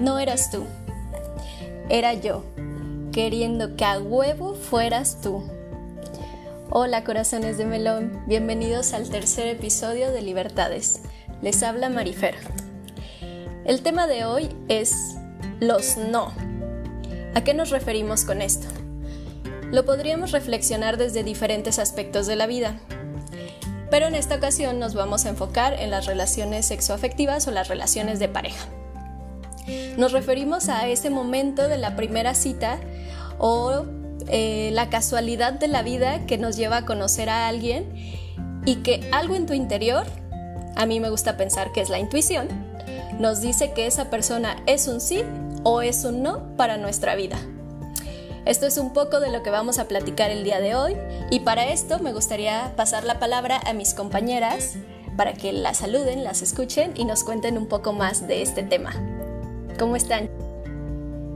No eras tú, era yo, queriendo que a huevo fueras tú. Hola corazones de melón, bienvenidos al tercer episodio de Libertades. Les habla Marifer. El tema de hoy es los no. ¿A qué nos referimos con esto? Lo podríamos reflexionar desde diferentes aspectos de la vida, pero en esta ocasión nos vamos a enfocar en las relaciones sexoafectivas o las relaciones de pareja. Nos referimos a ese momento de la primera cita o eh, la casualidad de la vida que nos lleva a conocer a alguien y que algo en tu interior, a mí me gusta pensar que es la intuición, nos dice que esa persona es un sí o es un no para nuestra vida. Esto es un poco de lo que vamos a platicar el día de hoy y para esto me gustaría pasar la palabra a mis compañeras para que las saluden, las escuchen y nos cuenten un poco más de este tema. ¿Cómo están?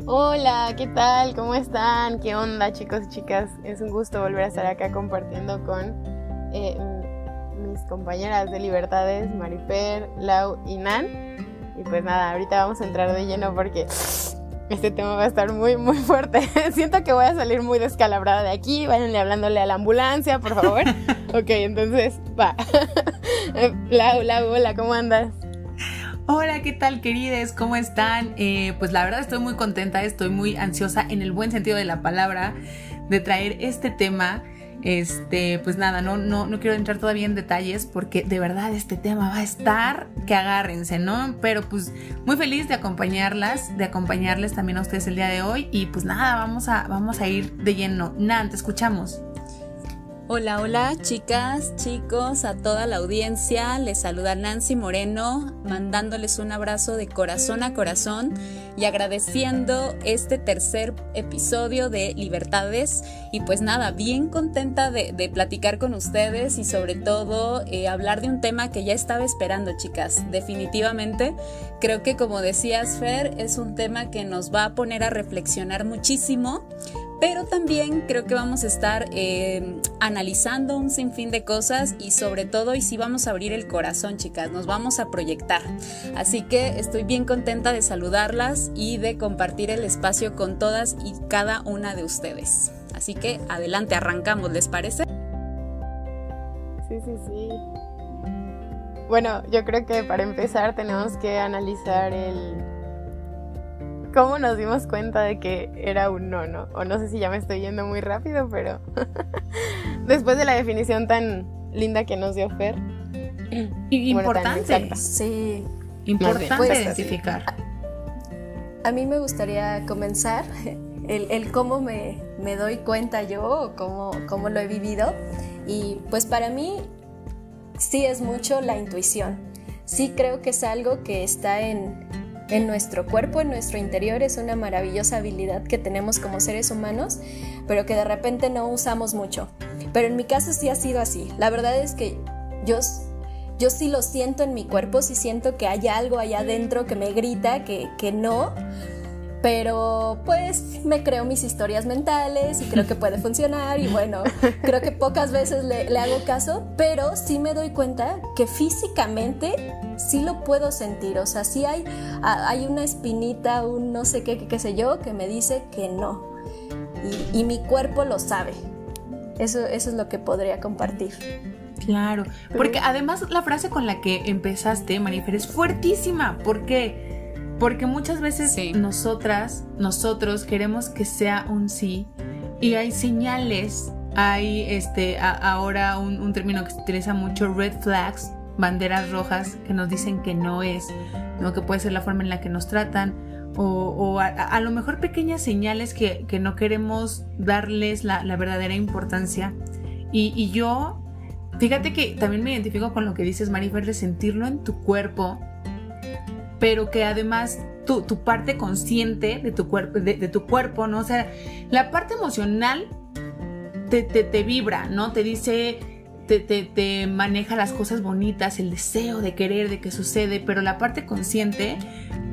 Hola, ¿qué tal? ¿Cómo están? ¿Qué onda chicos y chicas? Es un gusto volver a estar acá compartiendo con eh, mis compañeras de Libertades, Marifer, Lau y Nan. Y pues nada, ahorita vamos a entrar de lleno porque este tema va a estar muy, muy fuerte. Siento que voy a salir muy descalabrada de aquí. Váyanle hablándole a la ambulancia, por favor. ok, entonces, va. Lau, Lau, hola, ¿cómo andas? Hola, ¿qué tal querides? ¿Cómo están? Eh, pues la verdad estoy muy contenta, estoy muy ansiosa en el buen sentido de la palabra de traer este tema. Este, pues nada, no, no, no quiero entrar todavía en detalles porque de verdad este tema va a estar que agárrense, ¿no? Pero pues muy feliz de acompañarlas, de acompañarles también a ustedes el día de hoy y pues nada, vamos a, vamos a ir de lleno. Nan, te escuchamos. Hola, hola chicas, chicos, a toda la audiencia. Les saluda Nancy Moreno, mandándoles un abrazo de corazón a corazón y agradeciendo este tercer episodio de Libertades. Y pues nada, bien contenta de, platicar con ustedes y sobre todo eh, hablar de un tema que ya estaba esperando, chicas. Definitivamente, creo que como decías, Fer, es un tema que nos va a poner a reflexionar muchísimo pero también creo que vamos a estar eh, analizando un sinfín de cosas y sobre todo y si vamos a abrir el corazón chicas, nos vamos a proyectar. Así que estoy bien contenta de saludarlas y de compartir el espacio con todas y cada una de ustedes. Así que adelante, arrancamos, ¿les parece? Sí, sí, sí. Bueno, yo creo que para empezar tenemos que analizar el cómo nos dimos cuenta de que era un no, ¿no? O no sé si ya me estoy yendo muy rápido, pero después de la definición tan linda que nos dio Fer. importante. sí. Importante pues, identificar. A, mí me gustaría comenzar el, cómo me, doy cuenta yo o cómo, cómo lo he vivido. Y pues para mí sí es mucho la intuición. Sí creo que es algo que está en, en nuestro cuerpo, en nuestro interior, es una maravillosa habilidad que tenemos como seres humanos, pero que de repente no usamos mucho. Pero en mi caso sí ha sido así. La verdad es que yo, yo sí lo siento en mi cuerpo, sí siento que hay algo allá adentro que me grita, que, que no pero pues me creo mis historias mentales y creo que puede funcionar y bueno, creo que pocas veces le, hago caso, pero sí me doy cuenta que físicamente sí lo puedo sentir, o sea, sí hay, hay una espinita, un no sé qué, qué sé yo, que me dice que no. Y, mi cuerpo lo sabe. Eso, eso es lo que podría compartir. Claro, porque además la frase con la que empezaste, Marifer, es fuertísima, porque porque muchas veces nosotras, nosotros queremos que sea un sí y hay señales, hay este, ahora un, término que se utiliza mucho, red flags, banderas rojas que nos dicen que no es, ¿no? que puede ser la forma en la que nos tratan o, a, lo mejor pequeñas señales que, no queremos darles la, verdadera importancia. Y, y, yo, fíjate que también me identifico con lo que dices, Marifer, de sentirlo en tu cuerpo pero que además tu, tu parte consciente de tu, cuerpo, de, tu cuerpo, ¿no? O sea, la parte emocional te, te, vibra, ¿no? Te dice, te, te, maneja las cosas bonitas, el deseo de querer, de que sucede, pero la parte consciente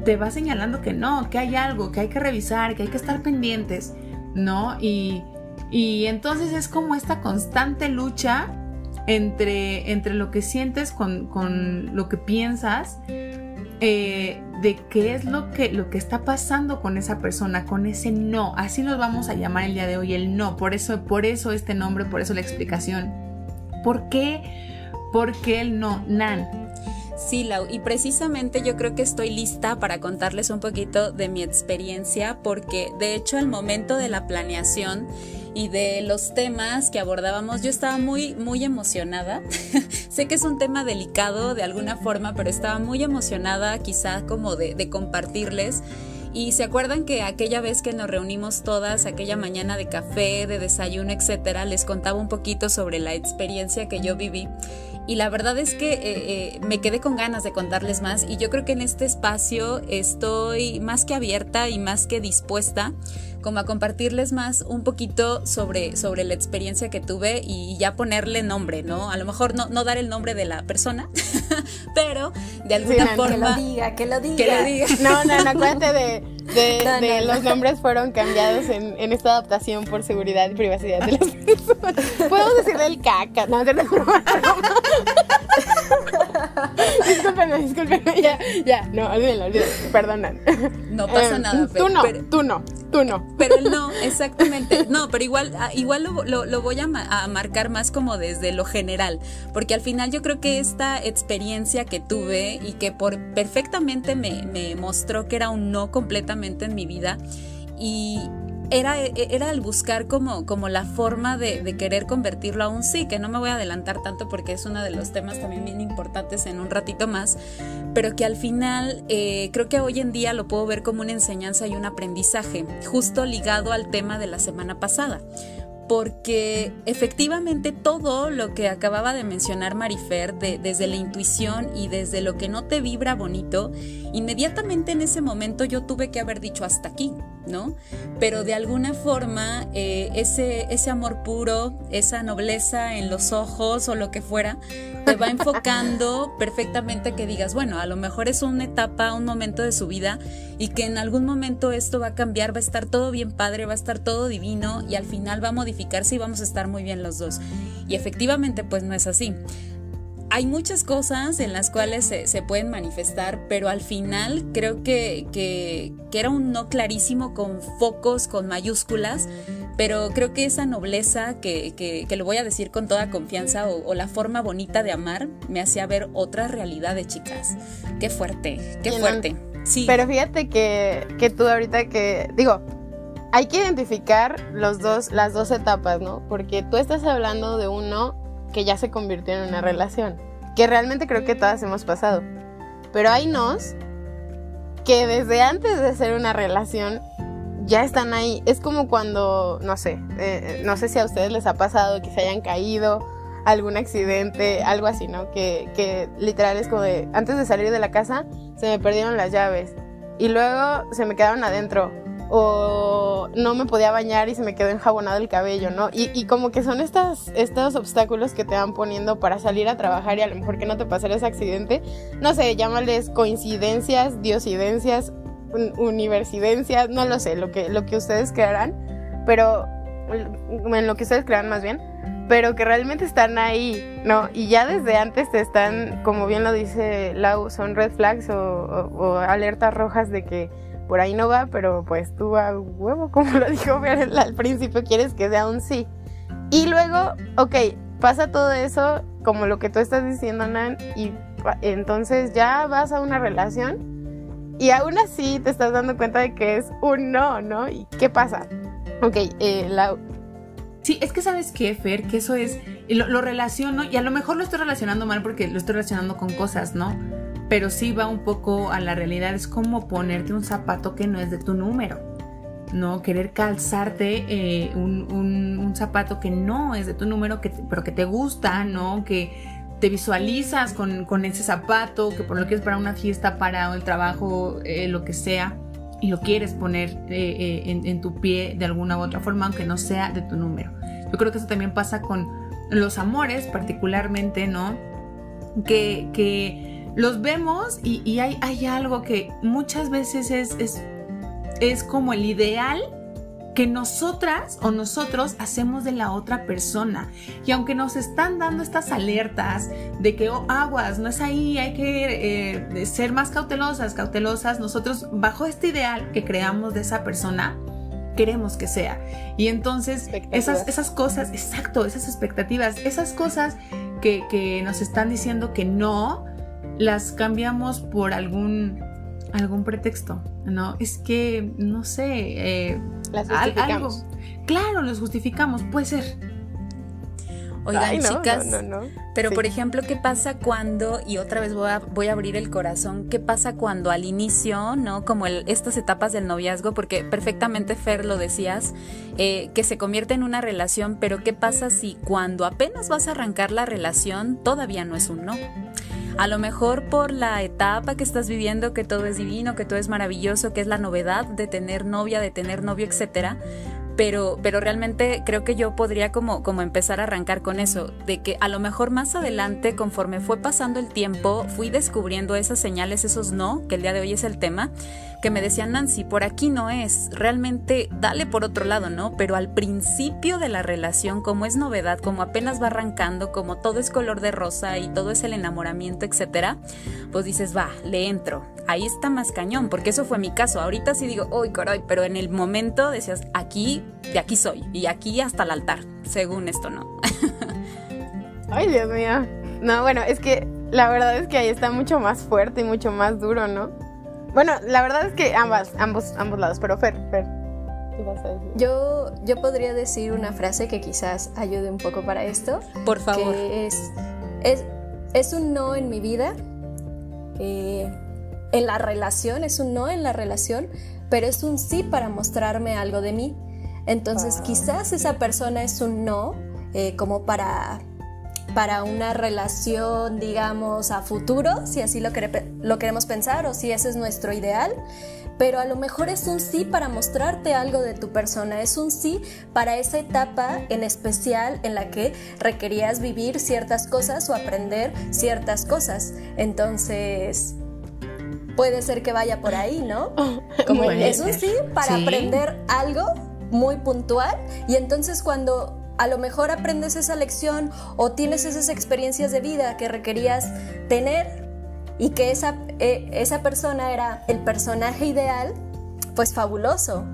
te va señalando que no, que hay algo, que hay que revisar, que hay que estar pendientes, ¿no? Y, y entonces es como esta constante lucha entre, entre lo que sientes con, con lo que piensas de qué es lo que, lo que está pasando con esa persona, con ese no. Así los vamos a llamar el día de hoy, el no. Por eso, por eso este nombre, por eso la explicación. ¿Por qué? ¿Por qué el no? Nan. Sí, Lau, y precisamente yo creo que estoy lista para contarles un poquito de mi experiencia, porque de hecho al momento de la planeación y de los temas que abordábamos, yo estaba muy, muy emocionada. sé que es un tema delicado de alguna forma, pero estaba muy emocionada quizá como de, de compartirles. Y se acuerdan que aquella vez que nos reunimos todas, aquella mañana de café, de desayuno, etcétera, les contaba un poquito sobre la experiencia que yo viví y la verdad es que eh, eh, me quedé con ganas de contarles más y yo creo que en este espacio estoy más que abierta y más que dispuesta como a compartirles más un poquito sobre, sobre la experiencia que tuve y ya ponerle nombre, ¿no? A lo mejor no, no dar el nombre de la persona, pero de alguna forma... Que lo diga, que lo diga. Que lo diga. No, no, no, acuérdate de, de, los nombres fueron cambiados en, en, esta adaptación por seguridad y privacidad de las personas. Podemos decirle el caca, no, no, no, discúlpenme, discúlpenme, ya, ya, no, olvídenlo, olvídenlo, perdonan. No pasa Eh, nada, Tú no, pero- tú no, tú no. Pero no, exactamente. No, pero igual, ah, igual lo, lo- lo voy a, ma- a marcar más como desde lo general, porque al final yo creo que esta experiencia que tuve y que por perfectamente me, me mostró que era un no completamente en mi vida y era, era el buscar como, como la forma de, de querer convertirlo a un sí, que no me voy a adelantar tanto porque es uno de los temas también bien importantes en un ratito más, pero que al final eh, creo que hoy en día lo puedo ver como una enseñanza y un aprendizaje, justo ligado al tema de la semana pasada. Porque efectivamente todo lo que acababa de mencionar Marifer, de- desde la intuición y desde lo que no te vibra bonito, inmediatamente en ese momento yo tuve que haber dicho hasta aquí, ¿no? Pero de alguna forma eh, ese, ese amor puro, esa nobleza en los ojos o lo que fuera, te va enfocando perfectamente que digas, bueno, a lo mejor es una etapa, un momento de su vida y que en algún momento esto va a cambiar, va a estar todo bien padre, va a estar todo divino y al final va a modificarse y vamos a estar muy bien los dos. Y efectivamente pues no es así. Hay muchas cosas en las cuales se, se pueden manifestar, pero al final creo que, que, que era un no clarísimo con focos, con mayúsculas, pero creo que esa nobleza que, que, lo voy a decir con toda confianza o, o la forma bonita de amar me hacía ver otras realidades, chicas. Qué fuerte, qué fuerte. Sí. Pero fíjate que, que tú ahorita que, digo, hay que identificar los dos, las dos etapas, ¿no? Porque tú estás hablando de uno que ya se convirtió en una relación, que realmente creo que todas hemos pasado. Pero hay nos que desde antes de ser una relación ya están ahí. Es como cuando, no sé, eh, no sé si a ustedes les ha pasado que se hayan caído, algún accidente, algo así, ¿no? Que, que literal es como de, antes de salir de la casa, se me perdieron las llaves y luego se me quedaron adentro o no me podía bañar y se me quedó enjabonado el cabello, ¿no? Y, como que son estos obstáculos que te van poniendo para salir a trabajar y a lo mejor que no te pasara ese accidente. No sé, llámales coincidencias, diosidencias, un- universidencias, no lo sé, lo que, lo que ustedes crearán, pero en lo que ustedes crean más bien, pero que realmente están ahí, ¿no? Y ya desde antes te están, como bien lo dice Lau, son red flags o alertas rojas de que por ahí no va, pero pues tú a huevo, como lo dijo Fer al- principio, quieres que sea un sí. Y luego, ok, pasa todo eso, como lo que tú estás diciendo, Nan, y entonces ya vas a una relación y aún así te estás dando cuenta de que es un no, ¿no? ¿Y qué pasa? Ok, eh, Lau, Sí, es que sabes qué, Fer, que eso es, lo, lo relaciono, y a lo mejor lo estoy relacionando mal porque lo estoy relacionando con cosas, ¿no? Pero sí va un poco a la realidad, es como ponerte un zapato que no es de tu número, ¿no? Querer calzarte eh, un, un- un zapato que no es de tu número, que pero que te gusta, ¿no? Que te visualizas con, con ese zapato, que por lo que es para una fiesta, para el trabajo, eh, lo que sea y lo quieres poner eh, eh, en, en tu pie de alguna u otra forma, aunque no sea de tu número. Yo creo que eso también pasa con los amores, particularmente, ¿no? Que, que los vemos y, y hay, hay algo que muchas veces es, es, es como el ideal que nosotras o nosotros hacemos de la otra persona. Y aunque nos están dando estas alertas de que oh, aguas, no es ahí, hay que eh, ser más cautelosas, cautelosas, nosotros bajo este ideal que creamos de esa persona, queremos que sea. Y entonces esas, esas cosas, exacto, esas expectativas, esas cosas que, que nos están diciendo que no, las cambiamos por algún algún pretexto, ¿no? Es que, no sé, eh, Las justificamos. Claro, los justificamos, puede ser. Oigan, chicas, pero por ejemplo, ¿qué pasa cuando, y otra vez voy a, voy a abrir el corazón, qué pasa cuando al inicio, ¿no? Como estas etapas del noviazgo, porque perfectamente Fer lo decías, eh, que se convierte en una relación, pero ¿qué pasa si cuando apenas vas a arrancar la relación todavía no es un no? A lo mejor por la etapa que estás viviendo, que todo es divino, que todo es maravilloso, que es la novedad de tener novia, de tener novio, etcétera, pero, pero realmente creo que yo podría como, como empezar a arrancar con eso, de que a lo mejor más adelante, conforme fue pasando el tiempo, fui descubriendo esas señales, esos no, que el día de hoy es el tema, que me decían, Nancy, por aquí no es, realmente dale por otro lado, ¿no? Pero al principio de la relación, como es novedad, como apenas va arrancando, como todo es color de rosa y todo es el enamoramiento, etcétera, pues dices, va, le entro. Ahí está más cañón, porque eso fue mi caso. Ahorita sí digo, uy, caray, pero en el momento decías, aquí, de aquí soy, y aquí hasta el altar, según esto, ¿no? Ay, Dios mío. No, bueno, es que la verdad es que ahí está mucho más fuerte y mucho más duro, ¿no? Bueno, la verdad es que ambas, ambos, ambos lados, pero Fer, Fer, ¿qué vas a decir? Yo, yo podría decir una frase que quizás ayude un poco para esto. Por favor. Que es, es, es un no en mi vida, eh, en la relación, es un no en la relación, pero es un sí para mostrarme algo de mí. Entonces, quizás esa persona es un no, eh, como para para una relación, digamos, a futuro, si así lo, lo queremos pensar o si ese es nuestro ideal pero a lo mejor es un sí para mostrarte algo de tu persona, es un sí para esa etapa en especial en la que requerías vivir ciertas cosas o aprender ciertas cosas. Entonces, puede ser que vaya por ahí, ¿no? Como es un sí para aprender algo muy puntual y entonces cuando a lo mejor aprendes esa lección o tienes esas experiencias de vida que requerías tener y que esa, eh, esa persona era el personaje ideal, pues fabuloso.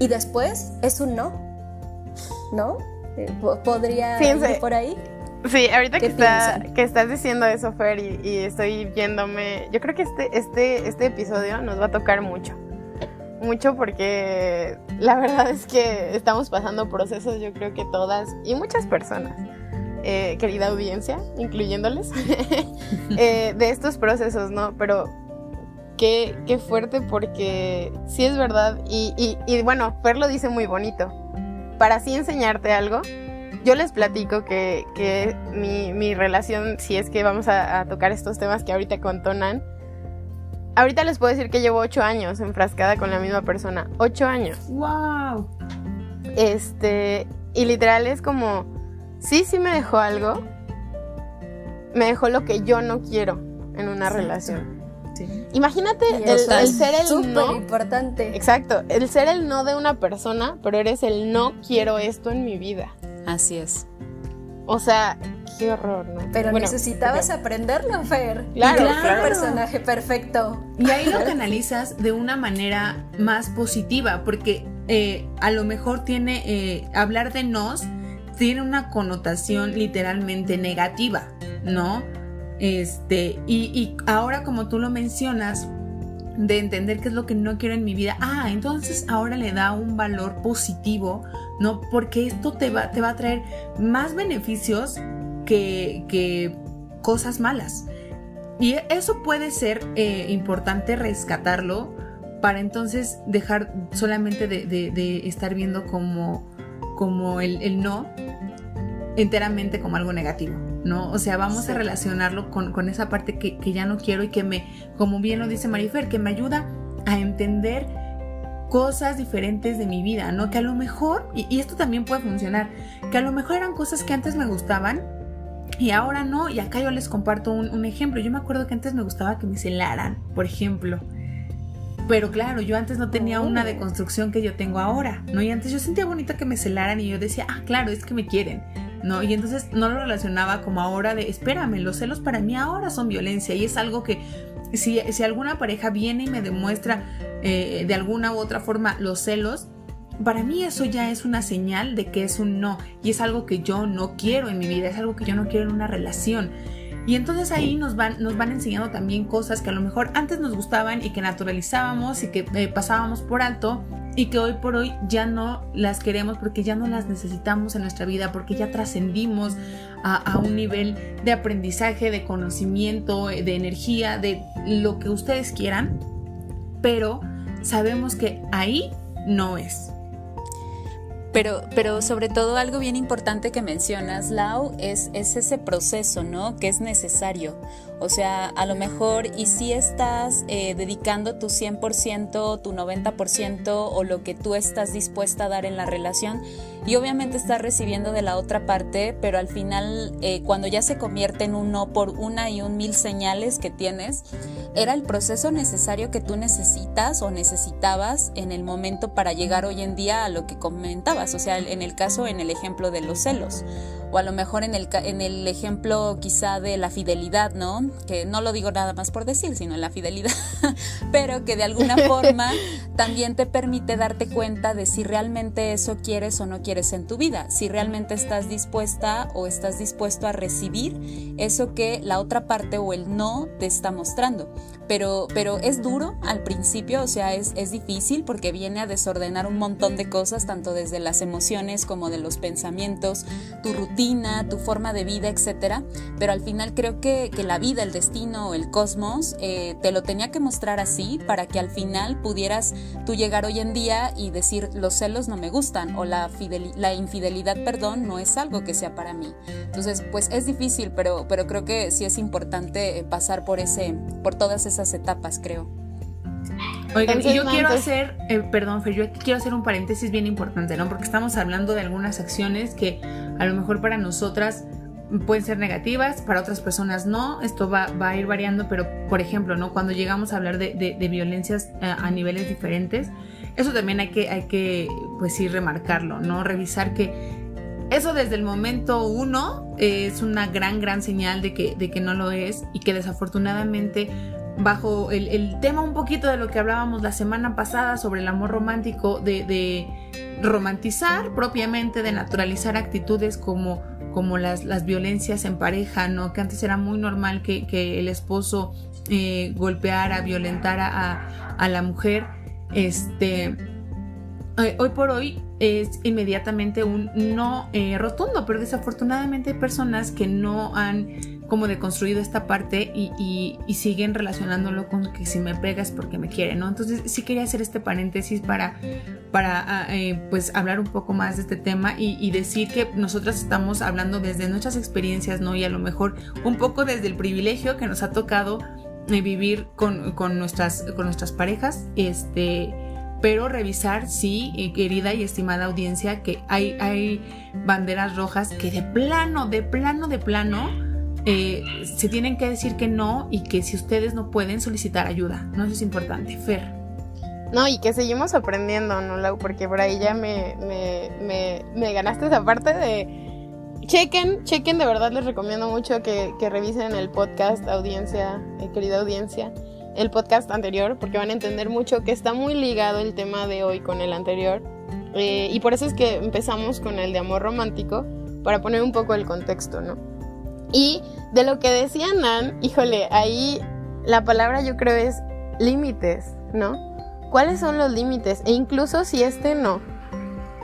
Y después es un no, ¿no? Eh, ¿Podría ir por ahí? Sí, ahorita que, está, que, estás diciendo eso, Fer, y, y, estoy viéndome, yo creo que este, este, este episodio nos va a tocar mucho mucho porque la verdad es que estamos pasando procesos, yo creo que todas y muchas personas, eh, querida audiencia, incluyéndoles, eh, de estos procesos, ¿no? Pero qué, qué fuerte porque sí es verdad y, y, bueno, Fer lo dice muy bonito. Para así enseñarte algo, yo les platico que, que mi, mi, relación, si es que vamos a, a tocar estos temas que ahorita contonan, Ahorita les puedo decir que llevo ocho años enfrascada con la misma persona. Ocho años. ¡Wow! Este, y literal es como, sí, sí me dejó algo. Me dejó lo que yo no quiero en una relación. Sí. Imagínate el, ser el no. importante. Exacto, el ser el no de una persona, pero eres el no quiero esto en mi vida. Así es. O sea, qué horror, ¿no? Pero necesitabas aprenderlo, Fer. Claro, claro. personaje perfecto. Y ahí lo canalizas de una manera más positiva, porque eh, a lo mejor tiene, eh, hablar de nos tiene una connotación literalmente negativa, ¿no? Este, y, y ahora como tú lo mencionas, de entender qué es lo que no quiero en mi vida, ah, entonces ahora le da un valor positivo, ¿no? Porque esto te va, te va a traer más beneficios que, cosas malas. Y eso puede ser eh, importante rescatarlo para entonces dejar solamente de, estar viendo como, como el, no enteramente como algo negativo, ¿no? O sea, vamos a relacionarlo con, esa parte que, ya no quiero y que me, como bien lo dice Marifer, que me ayuda a entender cosas diferentes de mi vida, ¿no? Que a lo mejor, y, y esto también puede funcionar, que a lo mejor eran cosas que antes me gustaban, y ahora no, y acá yo les comparto un, ejemplo. Yo me acuerdo que antes me gustaba que me celaran, por ejemplo. Pero claro, yo antes no tenía una oh. deconstrucción que yo tengo ahora, ¿no? Y antes yo sentía bonito que me celaran y yo decía, ah, claro, es que me quieren, ¿no? Y entonces no lo relacionaba como ahora de, espérame, los celos para mí ahora son violencia y es algo que si, si alguna pareja viene y me demuestra eh, de alguna u otra forma los celos, para mí eso ya es una señal de que es un no y es algo que yo no quiero en mi vida, es algo que yo no quiero en una relación. Y entonces ahí nos van, nos van enseñando también cosas que a lo mejor antes nos gustaban y que naturalizábamos y que eh, pasábamos por alto y que hoy por hoy ya no las queremos porque ya no las necesitamos en nuestra vida, porque ya trascendimos a, un nivel de aprendizaje, de conocimiento, de energía, de lo que ustedes quieran, pero sabemos que ahí no es. Pero, pero sobre todo algo bien importante que mencionas, Lau, es, es ese proceso, ¿no? Que es necesario. O sea, a lo mejor y si estás eh, dedicando tu 100%, tu 90% o lo que tú estás dispuesta a dar en la relación y obviamente estás recibiendo de la otra parte, pero al final eh, cuando ya se convierte en un no por una y un mil señales que tienes, era el proceso necesario que tú necesitas o necesitabas en el momento para llegar hoy en día a lo que comentabas, o sea, en el caso, en el ejemplo de los celos o a lo mejor en el, en el ejemplo quizá de la fidelidad, ¿no? Que no lo digo nada más por decir, sino en la fidelidad, pero que de alguna forma también te permite darte cuenta de si realmente eso quieres o no quieres en tu vida, si realmente estás dispuesta o estás dispuesto a recibir eso que la otra parte o el no te está mostrando. Pero, pero es duro al principio, o sea, es, es difícil porque viene a desordenar un montón de cosas, tanto desde las emociones como de los pensamientos, tu rutina tu forma de vida, etcétera. Pero al final creo que, la vida, el destino, el cosmos, eh, te lo tenía que mostrar así para que al final pudieras tú llegar hoy en día y decir los celos no me gustan o la, la infidelidad, perdón, no es algo que sea para mí. Entonces, pues es difícil, pero, pero creo que sí es importante pasar por, ese, por todas esas etapas, creo. Oigan, y yo quiero hacer, eh, perdón, Fer, yo quiero hacer un paréntesis bien importante, ¿no? Porque estamos hablando de algunas acciones que a lo mejor para nosotras pueden ser negativas, para otras personas no, esto va, a ir variando, pero por ejemplo, ¿no? Cuando llegamos a hablar de, violencias a, eh, a, niveles diferentes, eso también hay que, hay que, pues sí, remarcarlo, ¿no? Revisar que eso desde el momento uno es una gran, gran señal de que, de que no lo es y que desafortunadamente bajo el, tema un poquito de lo que hablábamos la semana pasada sobre el amor romántico, de, romantizar propiamente, de naturalizar actitudes como, como las, las, violencias en pareja, ¿no? Que antes era muy normal que, el esposo eh, golpeara, violentara a, la mujer. Este, eh, hoy por hoy es inmediatamente un no eh, rotundo, pero desafortunadamente hay personas que no han como deconstruido esta parte y, siguen relacionándolo con que si me pegas porque me quiere, ¿no? Entonces sí quería hacer este paréntesis para, para ah, eh, pues hablar un poco más de este tema y, decir que nosotras estamos hablando desde nuestras experiencias, ¿no? Y a lo mejor un poco desde el privilegio que nos ha tocado eh, vivir con, nuestras, con nuestras parejas, este pero revisar, sí, querida y estimada audiencia, que hay, hay banderas rojas que de plano, de plano, de plano, eh, se tienen que decir que no y que si ustedes no pueden solicitar ayuda. No, eso es importante. Fer. No, y que seguimos aprendiendo, ¿no, Lau? Porque por ahí ya me, me, me, ganaste esa parte de... Chequen, chequen, de verdad les recomiendo mucho que, que revisen el podcast, audiencia, eh, querida audiencia, el podcast anterior, porque van a entender mucho que está muy ligado el tema de hoy con el anterior. Eh, y por eso es que empezamos con el de amor romántico, para poner un poco el contexto, ¿no? Y de lo que decía Nan, híjole, ahí la palabra yo creo es límites, ¿no? ¿Cuáles son los límites? E incluso si este no,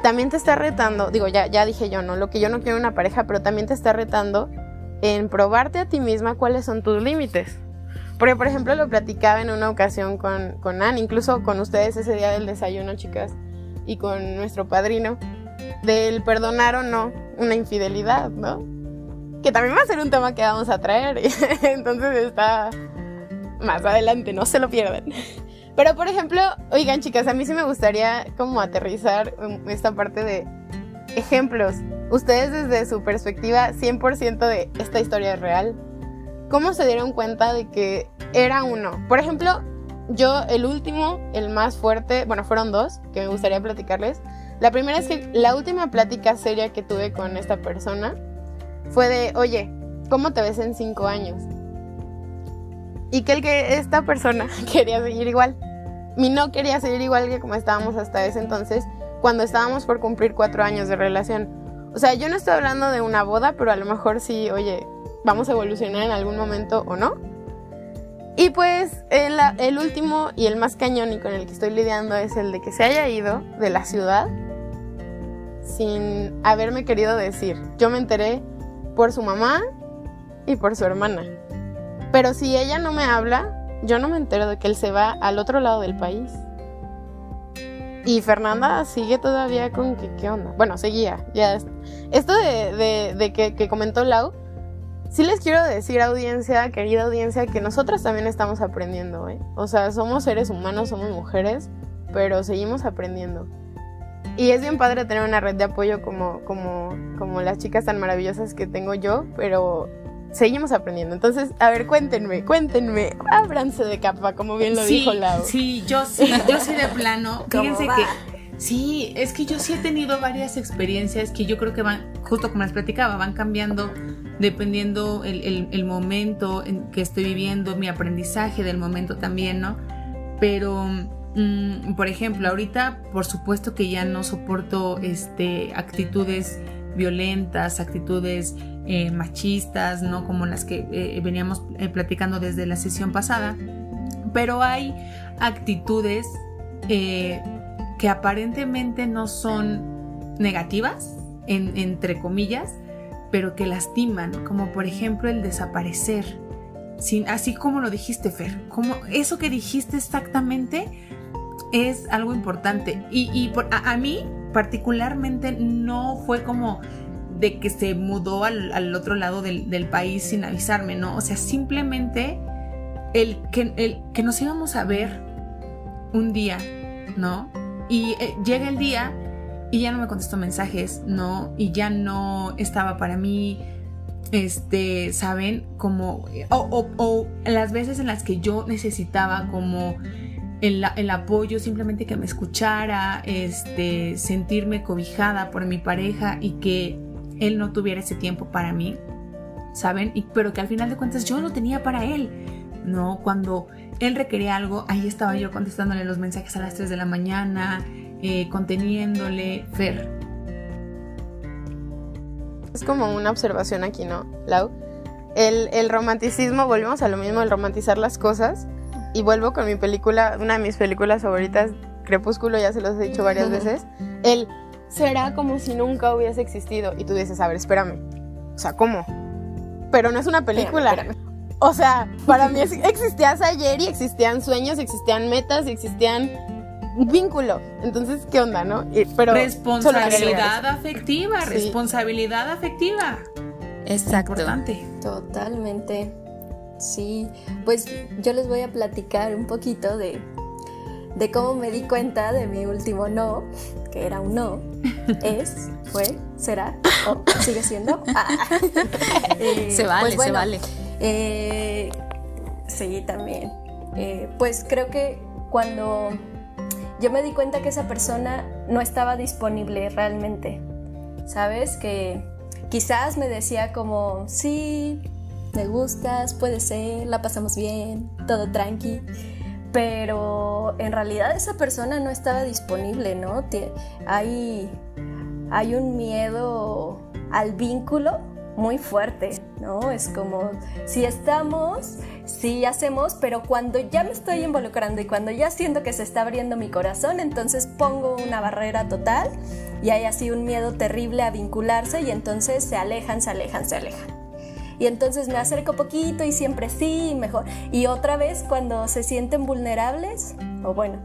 también te está retando, digo, ya, ya dije yo, ¿no? Lo que yo no quiero una pareja, pero también te está retando en probarte a ti misma cuáles son tus límites. Porque, por ejemplo, lo platicaba en una ocasión con, con Nan, incluso con ustedes ese día del desayuno, chicas, y con nuestro padrino, del perdonar o no una infidelidad, ¿no? que también va a ser un tema que vamos a traer. Entonces está más adelante, no se lo pierdan. Pero por ejemplo, oigan chicas, a mí sí me gustaría como aterrizar esta parte de ejemplos. Ustedes desde su perspectiva 100% de esta historia es real. ¿Cómo se dieron cuenta de que era uno? Por ejemplo, yo el último, el más fuerte, bueno, fueron dos que me gustaría platicarles. La primera es que la última plática seria que tuve con esta persona fue de, oye, ¿cómo te ves en cinco años? Y que el que esta persona quería seguir igual. Mi no quería seguir igual que como estábamos hasta ese entonces, cuando estábamos por cumplir cuatro años de relación. O sea, yo no estoy hablando de una boda, pero a lo mejor sí, oye, vamos a evolucionar en algún momento o no. Y pues el, último y el más cañón y con el que estoy lidiando es el de que se haya ido de la ciudad sin haberme querido decir. Yo me enteré por su mamá y por su hermana. Pero si ella no me habla, yo no me entero de que él se va al otro lado del país. Y Fernanda sigue todavía con que, ¿qué onda? Bueno, seguía. Ya. Esto de, que, comentó Lau, sí les quiero decir, audiencia, querida audiencia, que nosotras también estamos aprendiendo, ¿eh? O sea, somos seres humanos, somos mujeres, pero seguimos aprendiendo. Y es bien padre tener una red de apoyo como, como, como las chicas tan maravillosas que tengo yo, pero seguimos aprendiendo. Entonces, a ver, cuéntenme, cuéntenme, ábranse de capa, como bien lo dijo Lau. Sí, yo sí, yo sí de plano. Fíjense que sí, es que yo sí he tenido varias experiencias que yo creo que van, justo como les platicaba, van cambiando dependiendo el, el momento en que estoy viviendo, mi aprendizaje del momento también, ¿no? Pero Mm, por ejemplo, ahorita por supuesto que ya no soporto este, actitudes violentas, actitudes eh, machistas, ¿no? Como las que eh, veníamos eh, platicando desde la sesión pasada. Pero hay actitudes que aparentemente no son negativas, entre comillas, pero que lastiman, como por ejemplo el desaparecer. Sin, así como lo dijiste, Fer, como eso que dijiste exactamente es algo importante. Y, a, mí particularmente no fue como de que se mudó al, otro lado del, país sin avisarme, ¿no? O sea, simplemente el que, el que nos íbamos a ver un día, ¿no? Y eh, llega el día y ya no me contestó mensajes, ¿no? Y ya no estaba para mí, este, ¿saben? Como, o, o las veces en las que yo necesitaba como el, apoyo, simplemente que me escuchara, este, sentirme cobijada por mi pareja y que él no tuviera ese tiempo para mí, ¿saben? Y, pero que al final de cuentas yo lo tenía para él, ¿no? Cuando él requería algo, ahí estaba yo contestándole los mensajes a las 3 de la mañana, eh, conteniéndole, Fer. Es como una observación aquí, ¿no, Lau? El, el romanticismo, volvemos a lo mismo, el romantizar las cosas y vuelvo con mi película, una de mis películas favoritas, Crepúsculo, ya se los he dicho varias veces, el será como si nunca hubiese existido. Y tú dices, a ver, espérame. O sea, ¿cómo? Pero no es una película. O sea, para mí existías ayer y existían sueños, existían metas, existían vínculo. Entonces, ¿qué onda, no? pero responsabilidad afectiva, responsabilidad afectiva. Exacto. Importante. Totalmente. Sí, pues yo les voy a platicar un poquito de, de cómo me di cuenta de mi último no, que era un no. Es, fue, será, o sigue siendo. Ah. Eh, se vale, pues se vale. Eh, sí, también. Eh, pues creo que cuando yo me di cuenta que esa persona no estaba disponible realmente, ¿sabes? Que quizás me decía como, sí, me gustas, puede ser, la pasamos bien, todo tranqui. Pero en realidad esa persona no estaba disponible, ¿no? Hay, hay un miedo al vínculo muy fuerte, ¿no? Es como, si estamos, si hacemos, pero cuando ya me estoy involucrando y cuando ya siento que se está abriendo mi corazón, entonces pongo una barrera total y hay así un miedo terrible a vincularse y entonces se alejan, se alejan, se alejan y entonces me acerco poquito y siempre sí, mejor. Y otra vez cuando se sienten vulnerables, o bueno,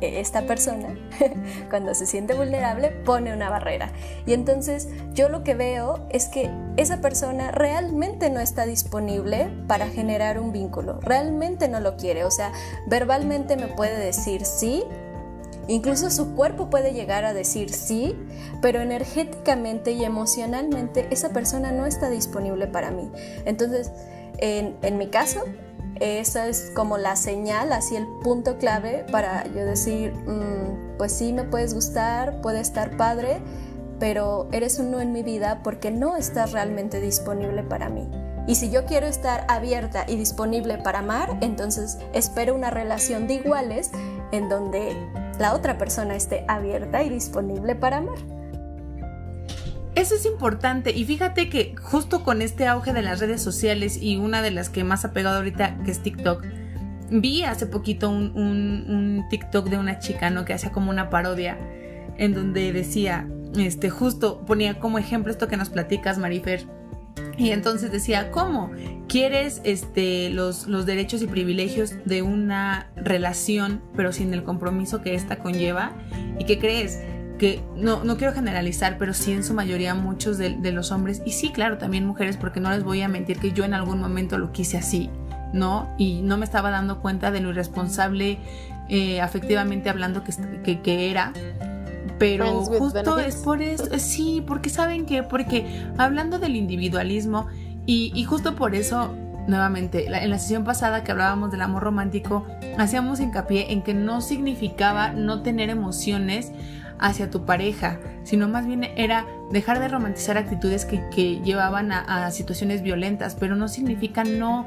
esta persona, cuando se siente vulnerable, pone una barrera. Y entonces yo lo que veo es que esa persona realmente no está disponible para generar un vínculo, realmente no lo quiere. O sea, verbalmente me puede decir sí, Incluso su cuerpo puede llegar a decir sí, pero energéticamente y emocionalmente esa persona no está disponible para mí. Entonces, en, mi caso, esa es como la señal, así el punto clave para yo decir, mm, pues sí me puedes gustar, puede estar padre, pero eres un no en mi vida porque no estás realmente disponible para mí. Y si yo quiero estar abierta y disponible para amar, entonces espero una relación de iguales en donde la otra persona esté abierta y disponible para amar. Eso es importante y fíjate que justo con este auge de las redes sociales y una de las que más ha pegado ahorita que es TikTok, vi hace poquito un, TikTok de una chica, ¿no? Que hacía como una parodia en donde decía, este, justo ponía como ejemplo esto que nos platicas, Marifer. Y entonces decía, ¿cómo? ¿Quieres este, los, los derechos y privilegios de una relación, pero sin el compromiso que ésta conlleva? ¿Y qué crees? Que no, no quiero generalizar, pero sí en su mayoría muchos de, los hombres, y sí, claro, también mujeres, porque no les voy a mentir que yo en algún momento lo quise así, ¿no? Y no me estaba dando cuenta de lo irresponsable, eh, afectivamente hablando, que, que, era. Pero justo es por eso, sí, porque saben que, porque hablando del individualismo, y, y justo por eso nuevamente, en la sesión pasada que hablábamos del amor romántico, hacíamos hincapié en que no significaba no tener emociones hacia tu pareja, sino más bien era dejar de romantizar actitudes que, llevaban a, situaciones violentas, pero no significa no,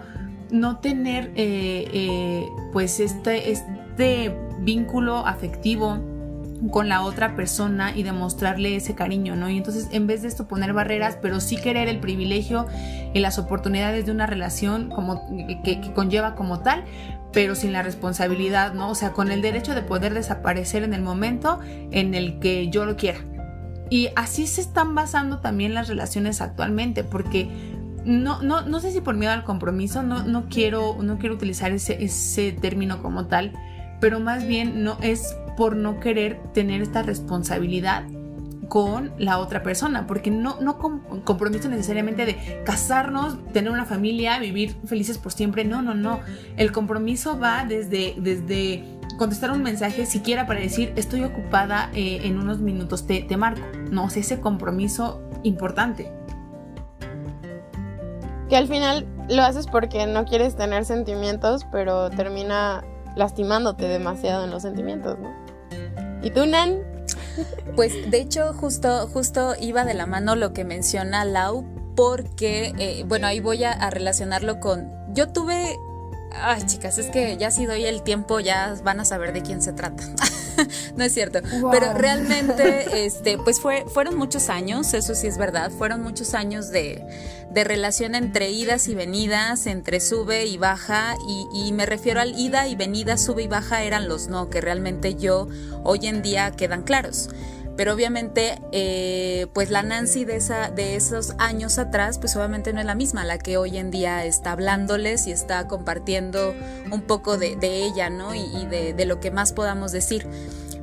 no tener eh, eh, pues este, este vínculo afectivo con la otra persona y demostrarle ese cariño, ¿no? Y entonces en vez de esto poner barreras, pero sí querer el privilegio y las oportunidades de una relación como que conlleva como tal, pero sin la responsabilidad, ¿no? O sea, con el derecho de poder desaparecer en el momento en el que yo lo quiera. Y así se están basando también las relaciones actualmente, porque no, no, no sé si por miedo al compromiso, no, no, quiero, no quiero utilizar ese, ese término como tal, pero más bien no es por no querer tener esta responsabilidad con la otra persona, porque no, no compromiso necesariamente de casarnos, tener una familia, vivir felices por siempre, no, no, no. El compromiso va desde, desde contestar un mensaje siquiera para decir estoy ocupada eh, en unos minutos, te, te marco, no, o ese compromiso importante. Que al final lo haces porque no quieres tener sentimientos, pero termina lastimándote demasiado en los sentimientos, ¿no? ¿Y tú, Nan? Pues de hecho justo, justo iba de la mano lo que menciona Lau porque, eh, bueno, ahí voy a, relacionarlo con, yo tuve Ay, chicas, es que ya si doy el tiempo ya van a saber de quién se trata. no es cierto. Pero realmente, este, pues fue, fueron muchos años, eso sí es verdad, fueron muchos años de, de relación entre idas y venidas, entre sube y baja, y, y, me refiero al ida y venida, sube y baja eran los no, que realmente yo hoy en día quedan claros pero obviamente eh, pues la Nancy de, esa, de esos años atrás pues obviamente no es la misma, la que hoy en día está hablándoles y está compartiendo un poco de, ella, ¿no? Y, de, de, lo que más podamos decir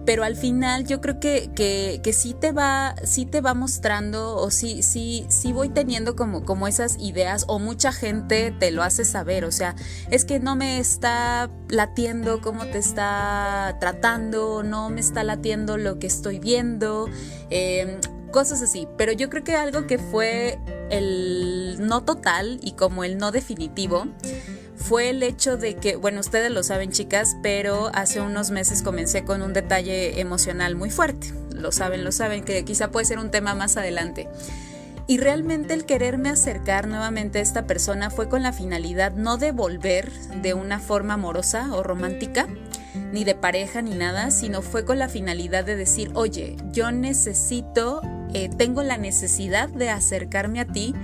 pero al final yo creo que, que, que, sí te va, sí te va mostrando, o sí, sí, sí voy teniendo como, como esas ideas, o mucha gente te lo hace saber, o sea, es que no me está latiendo cómo te está tratando, no me está latiendo lo que estoy viendo, em, cosas así. Pero yo creo que algo que fue el no total y como el no definitivo fue el hecho de que, bueno, ustedes lo saben chicas, pero hace unos meses comencé con un detalle emocional muy fuerte. Lo saben, lo saben, que quizá puede ser un tema más adelante. Y realmente el quererme acercar nuevamente a esta persona fue con la finalidad no de volver de una forma amorosa o romántica, ni de pareja ni nada, sino fue con la finalidad de decir, oye, yo necesito, eh, tengo la necesidad de acercarme a ti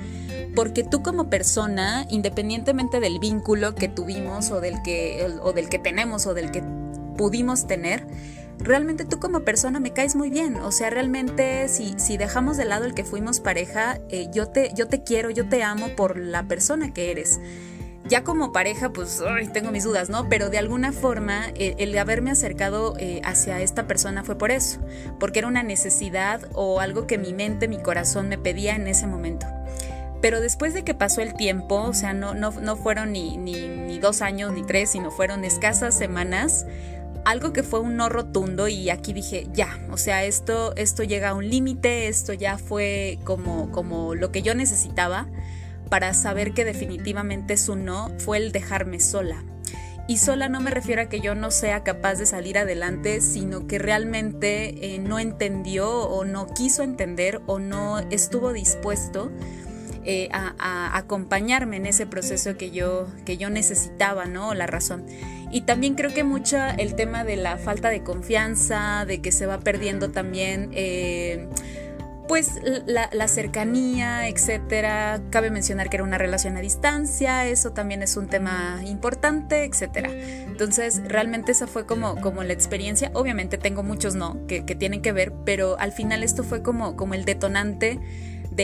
porque tú como persona, independientemente del vínculo que tuvimos o del que, o del que tenemos o del que pudimos tener, realmente tú como persona me caes muy bien. O sea, realmente si, si dejamos de lado el que fuimos pareja, eh, yo, te, yo te quiero, yo te amo por la persona que eres. Ya como pareja, pues tengo mis dudas, ¿no? Pero de alguna forma el, el haberme acercado eh, hacia esta persona fue por eso, porque era una necesidad o algo que mi mente, mi corazón me pedía en ese momento. Pero después de que pasó el tiempo, o sea, no, no, no fueron ni, ni, dos años ni tres, sino fueron escasas semanas, algo que fue un no rotundo y aquí dije, ya, o sea, esto, esto llega a un límite, esto ya fue como, como lo que yo necesitaba, para saber que definitivamente su no fue el dejarme sola. Y sola no me refiero a que yo no sea capaz de salir adelante, sino que realmente eh, no entendió o no quiso entender o no estuvo dispuesto eh, a, acompañarme en ese proceso que yo, que yo necesitaba, ¿no? La razón. Y también creo que mucho el tema de la falta de confianza, de que se va perdiendo también... Eh, pues la, cercanía, etcétera. Cabe mencionar que era una relación a distancia, eso también es un tema importante, etcétera. Entonces, realmente esa fue como, como la experiencia. Obviamente tengo muchos no que, que tienen que ver, pero al final esto fue como, como el detonante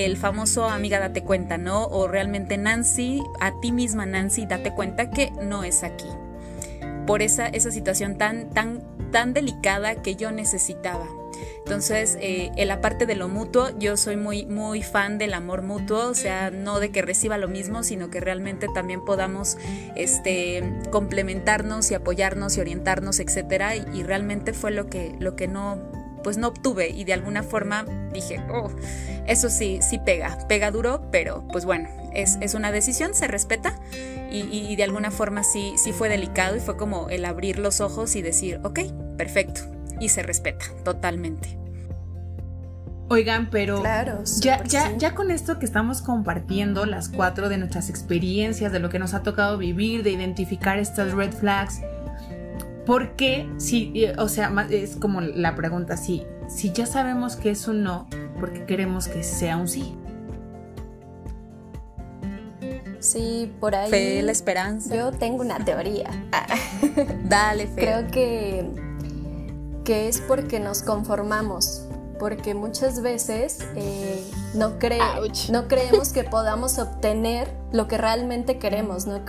del famoso amiga date cuenta, ¿no? O realmente Nancy, a ti misma Nancy, date cuenta que no es aquí. Por esa, esa situación tan, tan, tan delicada que yo necesitaba. Entonces, eh, en la parte de lo mutuo, yo soy muy, muy fan del amor mutuo, o sea, no de que reciba lo mismo, sino que realmente también podamos este, complementarnos y apoyarnos y orientarnos, etcétera. Y, realmente fue lo que, lo que no, pues no obtuve y de alguna forma dije, oh, eso sí, sí pega, pega duro, pero pues bueno, es, es una decisión, se respeta y, y, de alguna forma sí, sí fue delicado y fue como el abrir los ojos y decir, ok, perfecto, y se respeta totalmente. Oigan, pero ya, ya, ya con esto que estamos compartiendo, las cuatro de nuestras experiencias, de lo que nos ha tocado vivir, de identificar estas red flags, ¿por qué? Si, o sea, es como la pregunta, si, si ya sabemos que es un no, ¿por qué queremos que sea un sí? Sí, por ahí. Fe, la esperanza. Yo tengo una teoría. Dale, Fe. Creo que que es porque nos conformamos, porque muchas veces eh, no, no creemos que podamos obtener lo que realmente queremos, no,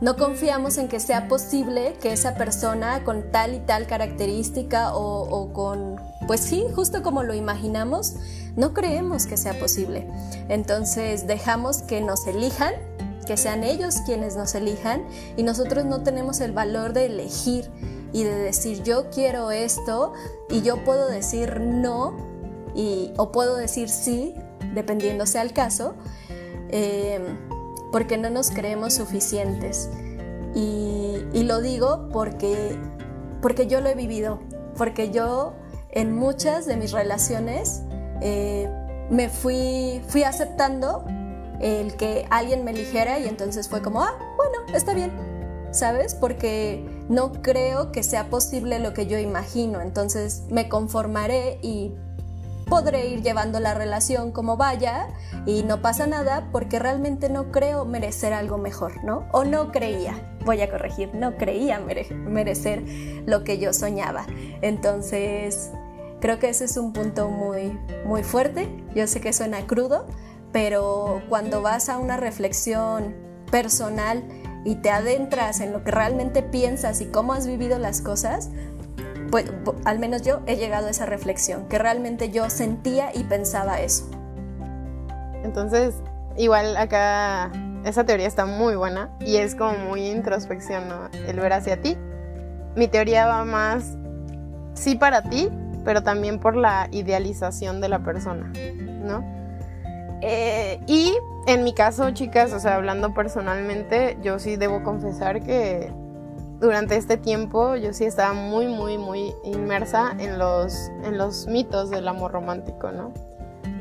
no confiamos en que sea posible que esa persona con tal y tal característica o, con, pues sí, justo como lo imaginamos, no creemos que sea posible. Entonces dejamos que nos elijan que sean ellos quienes nos elijan y nosotros no tenemos el valor de elegir y de decir yo quiero esto y yo puedo decir no y, o puedo decir sí, dependiendo sea el caso, eh, porque no nos creemos suficientes. Y, lo digo porque, porque yo lo he vivido, porque yo en muchas de mis relaciones eh, me fui, fui aceptando el que alguien me eligiera y entonces fue como, ah, bueno, está bien, ¿sabes? Porque no creo que sea posible lo que yo imagino, entonces me conformaré y podré ir llevando la relación como vaya y no pasa nada porque realmente no creo merecer algo mejor, ¿no? O no creía, voy a corregir, no creía merecer lo que yo soñaba. Entonces, creo que ese es un punto muy, muy fuerte. Yo sé que suena crudo, pero cuando vas a una reflexión personal y te adentras en lo que realmente piensas y cómo has vivido las cosas, pues al menos yo he llegado a esa reflexión, que realmente yo sentía y pensaba eso. Entonces, igual acá esa teoría está muy buena y es como muy introspección, ¿no? El ver hacia ti. Mi teoría va más, sí para ti, pero también por la idealización de la persona, ¿no? Eh, y en mi caso, chicas, o sea, hablando personalmente, yo sí debo confesar que durante este tiempo yo sí estaba muy, muy, muy inmersa en los, en los mitos del amor romántico, ¿no?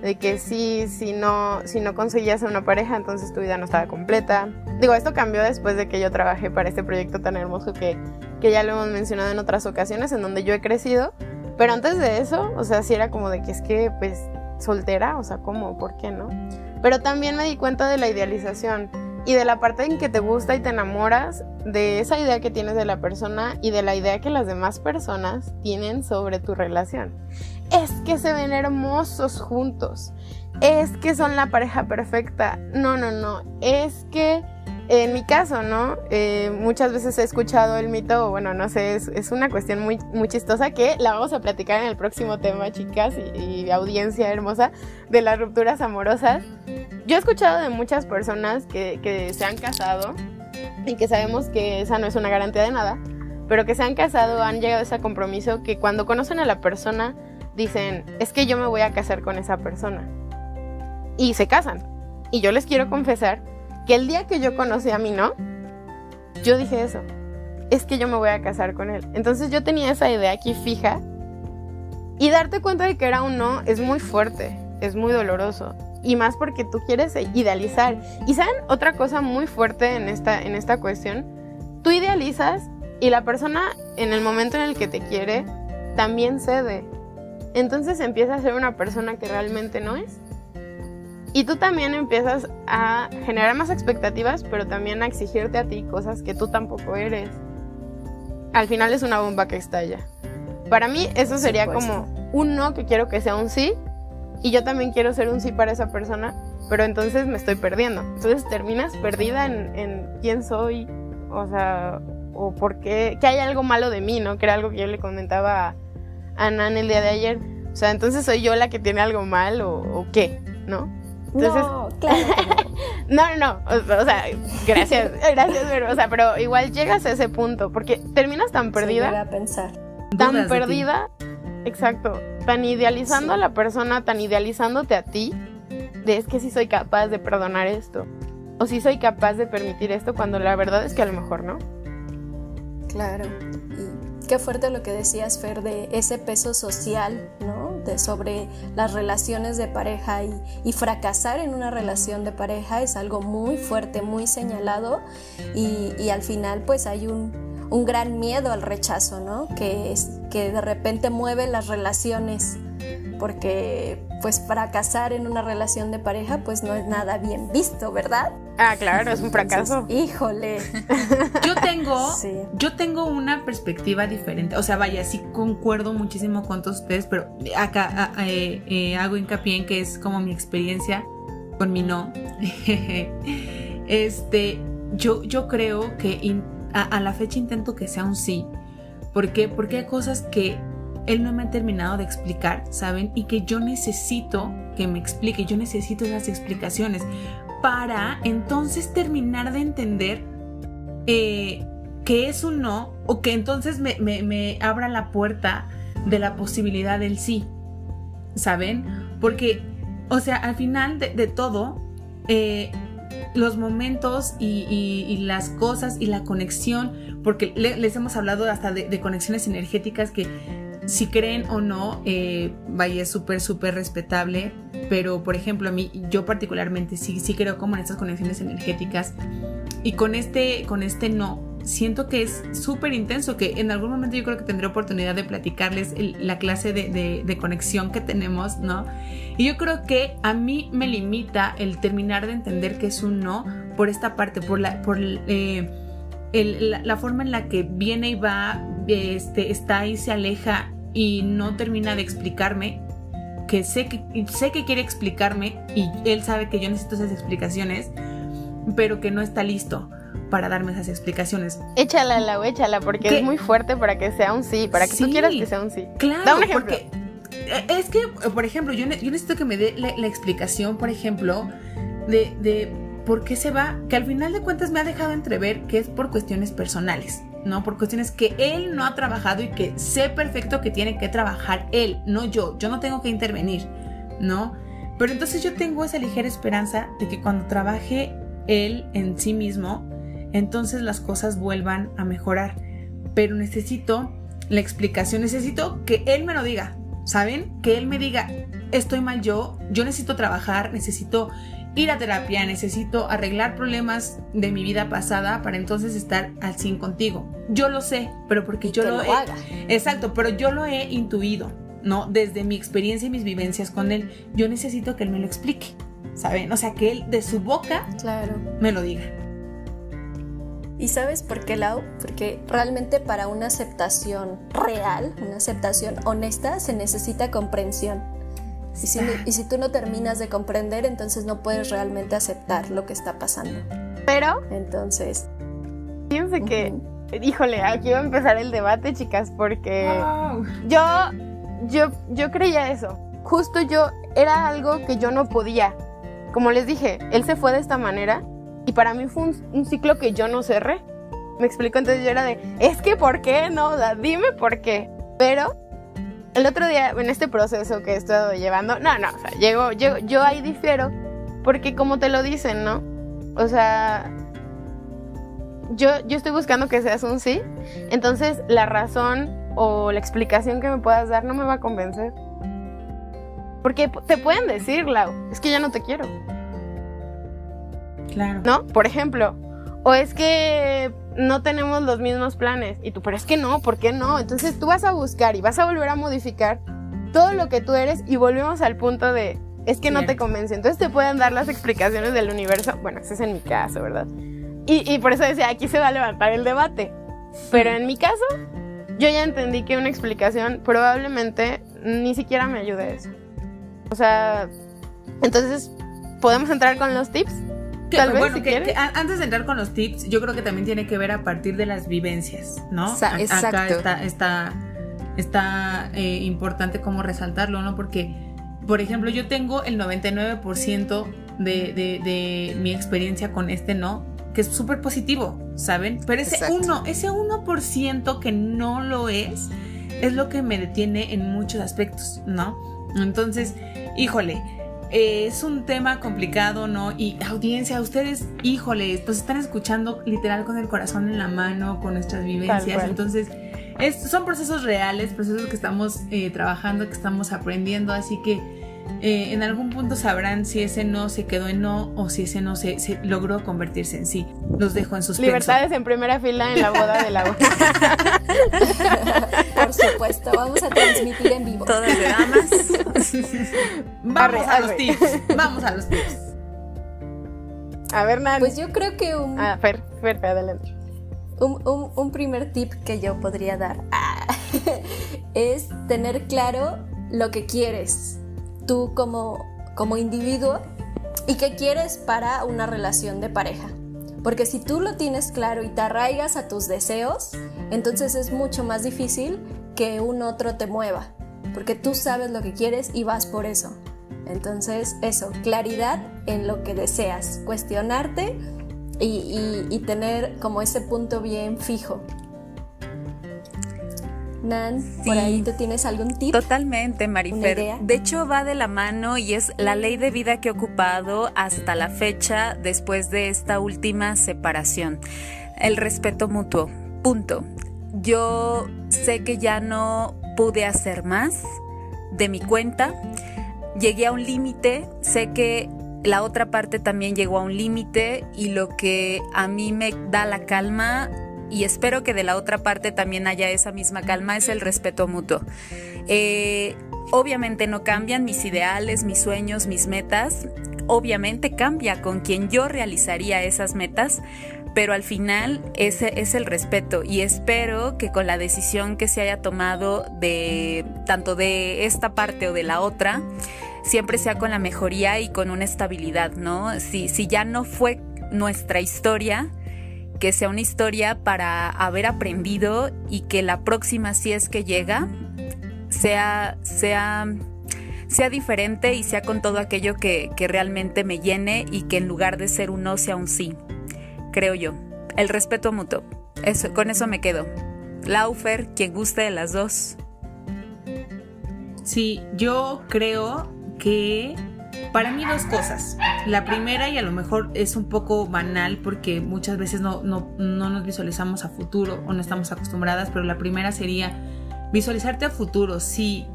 De que sí, si no, si no conseguías a una pareja, entonces tu vida no estaba completa. Digo, esto cambió después de que yo trabajé para este proyecto tan hermoso que, que ya lo hemos mencionado en otras ocasiones, en donde yo he crecido. Pero antes de eso, o sea, sí era como de que es que, pues, soltera, o sea, ¿cómo? ¿Por qué no? Pero también me di cuenta de la idealización y de la parte en que te gusta y te enamoras de esa idea que tienes de la persona y de la idea que las demás personas tienen sobre tu relación. Es que se ven hermosos juntos. Es que son la pareja perfecta. No, no, no. Es que en mi caso, ¿no? Eh, muchas veces he escuchado el mito, bueno, no sé, es, una cuestión muy, muy chistosa que la vamos a platicar en el próximo tema, chicas y, audiencia hermosa, de las rupturas amorosas. Yo he escuchado de muchas personas que, que se han casado y que sabemos que esa no es una garantía de nada, pero que se han casado, han llegado a ese compromiso que cuando conocen a la persona dicen, es que yo me voy a casar con esa persona. Y se casan Y yo les quiero confesar que el día que yo conocí a mi no, yo dije eso. Es que yo me voy a casar con él. Entonces yo tenía esa idea aquí fija. Y darte cuenta de que era un no es muy fuerte, es muy doloroso. Y más porque tú quieres idealizar. Y saben, otra cosa muy fuerte en esta, en esta cuestión, tú idealizas y la persona en el momento en el que te quiere también cede. Entonces empieza a ser una persona que realmente no es. Y tú también empiezas a generar más expectativas, pero también a exigirte a ti cosas que tú tampoco eres. Al final es una bomba que estalla. Para mí eso sería como un no que quiero que sea un sí y yo también quiero ser un sí para esa persona, pero entonces me estoy perdiendo. Entonces terminas perdida en, en quién soy, o sea, o por qué, que hay algo malo de mí, ¿no? Que era algo que yo le comentaba a Nan el día de ayer. O sea, entonces soy yo la que tiene algo mal o, qué, ¿no? Entonces, no, claro. no, no, no, o, sea, gracias, gracias, pero, o sea, pero igual llegas a ese punto, porque terminas tan perdida. Se a pensar. Tan perdida, exacto, tan idealizando a la persona, tan idealizándote a ti, de es que sí soy capaz de perdonar esto, o si soy capaz de permitir esto, cuando la verdad es que a lo mejor no. Claro. Y qué fuerte lo que decías, Fer, de ese peso social, ¿no? De sobre las relaciones de pareja y, fracasar en una relación de pareja es algo muy fuerte, muy señalado y al final pues hay un, un, gran miedo al rechazo, ¿no? Que, es, que de repente mueve las relaciones porque pues fracasar en una relación de pareja pues no es nada bien visto, ¿verdad? Ah, claro, es un fracaso. híjole. Yo tengo, yo tengo una perspectiva diferente. O sea, vaya, sí concuerdo muchísimo con todos ustedes, pero acá eh, eh, hago hincapié en que es como mi experiencia con mi no. este, yo, yo creo que a, la fecha intento que sea un sí. ¿Por qué? Porque hay cosas que él no me ha terminado de explicar, ¿saben? Y que yo necesito que me explique, yo necesito esas explicaciones para entonces terminar de entender eh, que es un no o que entonces me, abra la puerta de la posibilidad del sí, ¿saben? Porque, o sea, al final de, todo, eh, los momentos y, las cosas y la conexión, porque les hemos hablado hasta de conexiones energéticas que si creen o no, eh, vaya, es súper, súper respetable, pero por ejemplo, a mí, yo particularmente sí, sí creo como en estas conexiones energéticas y con este, con este no, siento que es súper intenso, que en algún momento yo creo que tendré oportunidad de platicarles la clase de, conexión que tenemos, ¿no? Y yo creo que a mí me limita el terminar de entender que es un no por esta parte, por la... Por, eh, la, forma en la que viene y va, este, está y se aleja y no termina de explicarme, que sé que, sé que quiere explicarme y él sabe que yo necesito esas explicaciones, pero que no está listo para darme esas explicaciones. Échala, la échala, porque es muy fuerte para que sea un sí, para que tú quieras que sea un sí. Claro, porque eh, es que, por ejemplo, yo, necesito que me dé la, explicación, por ejemplo, de, de por qué se va, que al final de cuentas me ha dejado entrever que es por cuestiones personales. ¿no? Por cuestiones que él no ha trabajado y que sé perfecto que tiene que trabajar él, no yo. Yo no tengo que intervenir, ¿no? Pero entonces yo tengo esa ligera esperanza de que cuando trabaje él en sí mismo, entonces las cosas vuelvan a mejorar. Pero necesito la explicación, necesito que él me lo diga, ¿saben? Que él me diga, estoy mal yo, yo necesito trabajar, necesito ir a terapia, necesito arreglar problemas de mi vida pasada para entonces estar al 100 contigo. Yo lo sé, pero porque yo lo, he... Exacto, pero yo lo he intuido, ¿no? Desde mi experiencia y mis vivencias con él, yo necesito que él me lo explique, ¿saben? O sea, que él de su boca claro. me lo diga. ¿Y sabes por qué, Lau? Porque realmente para una aceptación real, una aceptación honesta, se necesita comprensión. Y si, tú no terminas de comprender, entonces no puedes realmente aceptar lo que está pasando. Pero... Entonces... Fíjense que... Híjole, aquí va a empezar el debate, chicas, porque yo, yo, yo creía eso. Justo yo, era algo que yo no podía. Como les dije, él se fue de esta manera y para mí fue un, ciclo que yo no cerré. Me explico, entonces yo era de, es que ¿por qué? No, dime por qué. Pero el otro día, en este proceso que he estado llevando, no, no, o sea, llego, yo ahí difiero Porque como te lo dicen, ¿no? O sea, yo, yo estoy buscando que seas un sí, entonces la razón o la explicación que me puedas dar no me va a convencer. Porque te pueden decir, Lau, es que ya no te quiero. Claro. ¿No? Por ejemplo, o es que no tenemos los mismos planes. Y tú, pero es que no, ¿por qué no? Entonces tú vas a buscar y vas a volver a modificar todo lo que tú eres y volvemos al punto de, es que no te convence. Entonces te pueden dar las explicaciones del universo. Bueno, ese es en mi caso, ¿verdad? Y, y por eso decía, aquí se va a levantar el debate. Pero en mi caso, yo ya entendí que una explicación probablemente ni siquiera me ayude a eso. O sea, entonces, ¿podemos entrar con los tips? Tal vez, si que, antes de entrar con los tips, yo creo que también tiene que ver a partir de las vivencias, ¿no? Exacto. Acá está, está, está eh, importante como resaltarlo, ¿no? Porque, por ejemplo, yo tengo el 99% de, de, de mi experiencia con este no, que es súper positivo, ¿saben? Pero ese uno, ese 1% que no lo es, es lo que me detiene en muchos aspectos, ¿no? Entonces, híjole, eh, es un tema complicado, ¿no? Y audiencia, ustedes, híjole, pues están escuchando literal con el corazón en la mano, con nuestras vivencias. Entonces, son procesos reales, procesos que estamos eh, trabajando, que estamos aprendiendo, así que eh, en algún punto sabrán si ese no se quedó en no o si ese no se, logró convertirse en sí. Los dejo en sus Libertades en primera fila en la boda de la Por supuesto, vamos a transmitir en vivo. Todas de damas. vamos a los tips. Vamos a los tips. A ver, Nani. Pues yo creo que un. Ah, Fer, Fer, adelante. Un, un, un, primer tip que yo podría dar es tener claro lo que quieres tú como, como individuo y qué quieres para una relación de pareja. Porque si tú lo tienes claro y te arraigas a tus deseos, entonces es mucho más difícil que un otro te mueva. Porque tú sabes lo que quieres y vas por eso. Entonces, eso, claridad en lo que deseas, cuestionarte y, y tener como ese punto bien fijo. Nan, por ahí tú tienes algún tip. Totalmente, Marifer. De hecho, va de la mano y es la ley de vida que he ocupado hasta la fecha después de esta última separación. El respeto mutuo. Punto. Yo sé que ya no pude hacer más de mi cuenta. Llegué a un límite. Sé que la otra parte también llegó a un límite y lo que a mí me da la calma y espero que de la otra parte también haya esa misma calma, es el respeto mutuo. Eh, obviamente no cambian mis ideales, mis sueños, mis metas. Obviamente cambia con quien yo realizaría esas metas, pero al final ese es el respeto y espero que con la decisión que se haya tomado de tanto de esta parte o de la otra, siempre sea con la mejoría y con una estabilidad, ¿no? Si, si ya no fue nuestra historia, que sea una historia para haber aprendido y que la próxima, si es que llega, sea, sea, sea diferente y sea con todo aquello que, realmente me llene y que en lugar de ser un no sea un sí, creo yo. El respeto mutuo. Eso, con eso me quedo. Laufer, quien guste de las dos. Sí, yo creo que para mí dos cosas. La primera, y a lo mejor es un poco banal porque muchas veces no, no, no nos visualizamos a futuro o no estamos acostumbradas, pero la primera sería visualizarte a futuro. Si,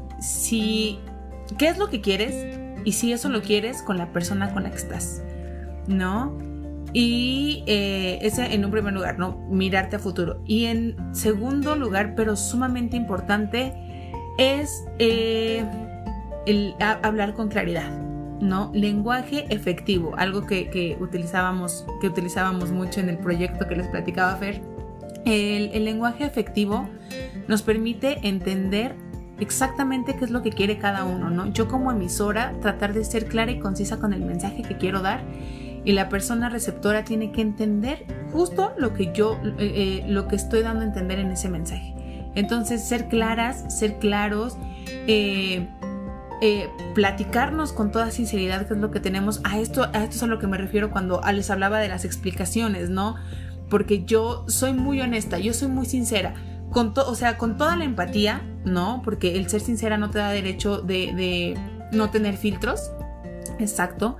¿qué es lo que quieres? Y si eso lo quieres con la persona con la que estás, ¿no? Y eh, ese en un primer lugar, ¿no? Mirarte a futuro. Y en segundo lugar, pero sumamente importante, es eh, hablar con claridad. ¿No? Lenguaje efectivo, algo que, utilizábamos, que utilizábamos mucho en el proyecto que les platicaba Fer. El, lenguaje efectivo nos permite entender exactamente qué es lo que quiere cada uno, ¿no? Yo como emisora tratar de ser clara y concisa con el mensaje que quiero dar y la persona receptora tiene que entender justo lo que yo, eh, eh, lo que estoy dando a entender en ese mensaje. Entonces, ser claras, ser claros, eh, eh, platicarnos con toda sinceridad qué es lo que tenemos. A esto, a esto es lo que me refiero cuando les hablaba de las explicaciones, ¿no? Porque yo soy muy honesta, yo soy muy sincera. Con o sea, con toda la empatía, ¿no? Porque el ser sincera no te da derecho de, de no tener filtros. Exacto.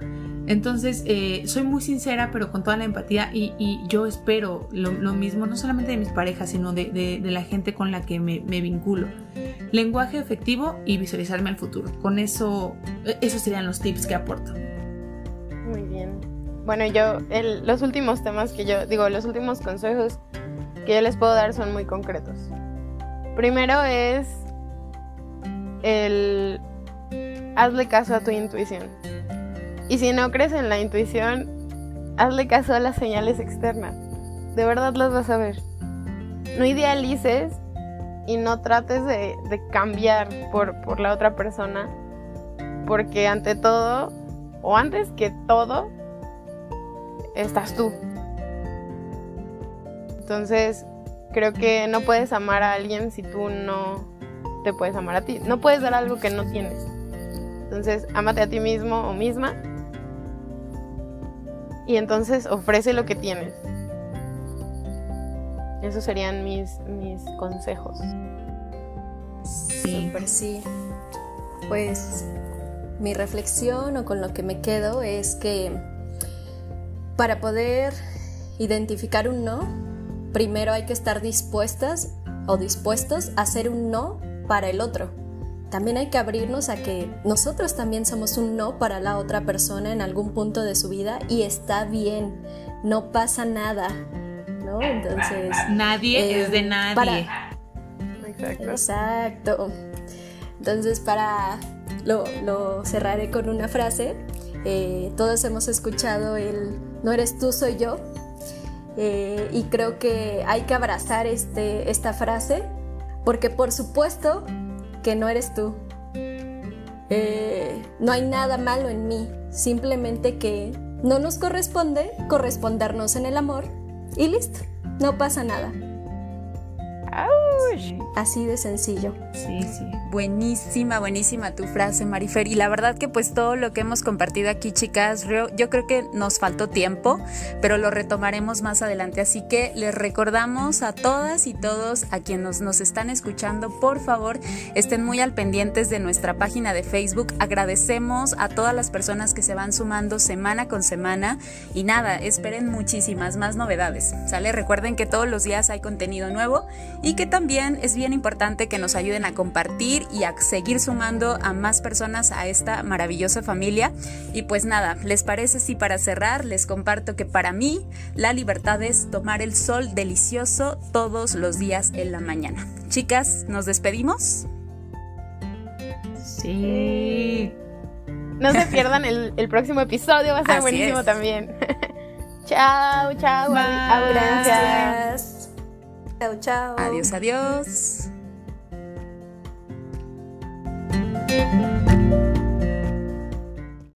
Entonces, eh, soy muy sincera, pero con toda la empatía y, yo espero lo, mismo, no solamente de mis parejas, sino de, la gente con la que me, vinculo. Lenguaje efectivo y visualizarme al futuro. Con eso, e, esos serían los tips que aporto. Muy bien. Bueno, yo, los últimos temas que yo, digo, los últimos consejos que yo les puedo dar son muy concretos. Primero es el hazle caso a tu intuición. Y si no crees en la intuición, hazle caso a las señales externas. De verdad las vas a ver. No idealices y no trates de, cambiar por, por la otra persona, porque ante todo, o antes que todo, estás tú. Entonces, creo que no puedes amar a alguien si tú no te puedes amar a ti. No puedes dar algo que no tienes. Entonces, ámate a ti mismo o misma. Y entonces ofrece lo que tienes. Esos serían mis, mis consejos. Sí. Super sí. Pues mi reflexión o con lo que me quedo es que para poder identificar un no, primero hay que estar dispuestas o dispuestos a hacer un no para el otro. También hay que abrirnos a que nosotros también somos un no para la otra persona en algún punto de su vida y está bien, no pasa nada, ¿no? Entonces... Nadie es de eh, nadie. Exacto. Exacto. Entonces, para... Lo, lo cerraré con una frase. Eh, todos hemos escuchado el no eres tú, soy yo. Eh, y creo que hay que abrazar este, esta frase porque por supuesto que no eres tú. Eh, no hay nada malo en mí, simplemente que no nos corresponde correspondernos en el amor y listo, no pasa nada. Así de sencillo. Sí, sí. Buenísima, buenísima tu frase, Marifer. Y la verdad que pues todo lo que hemos compartido aquí, chicas, yo creo que nos faltó tiempo, pero lo retomaremos más adelante. Así que les recordamos a todas y todos a quienes nos, están escuchando, por favor, estén muy al pendientes de nuestra página de Facebook. Agradecemos a todas las personas que se van sumando semana con semana. Y nada, esperen muchísimas más novedades. ¿Sale? Recuerden que todos los días hay contenido nuevo y que también es bien importante que nos ayuden a compartir y a seguir sumando a más personas a esta maravillosa familia. Y pues nada, ¿les parece si para cerrar les comparto que para mí la libertad es tomar el sol delicioso todos los días en la mañana? Chicas, ¿nos despedimos? Sí. No se pierdan el, próximo episodio, va a ser buenísimo también. chao, chao, gracias. Chao, chao. Adiós, adiós.